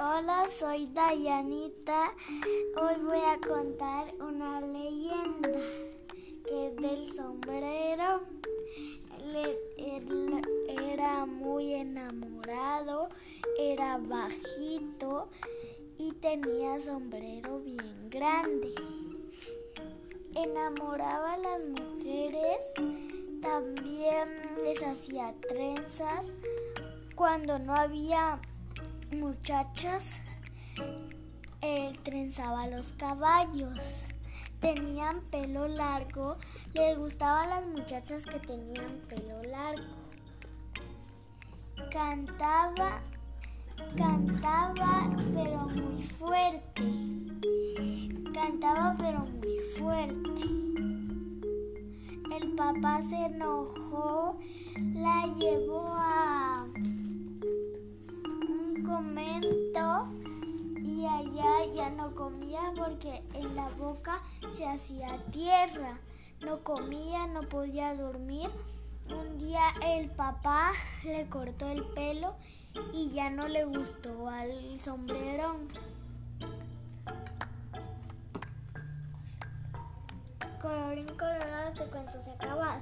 Hola, soy Dayanita. Hoy voy a contar una leyenda que es del sombrero. Él era muy enamorado, era bajito y tenía sombrero bien grande. Enamoraba a las mujeres, también les hacía trenzas. Cuando no había muchachas, él trenzaba los caballos. Tenían pelo largo, les gustaban las muchachas que tenían pelo largo. Cantaba, cantaba pero muy fuerte. Cantaba pero muy fuerte. El papá se enojó, la llevó allá ya no comía porque en la boca se hacía tierra. No comía, no podía dormir. Un día el papá le cortó el pelo y ya no le gustó al sombrero. Colorín colorado, este cuento se ha acabado.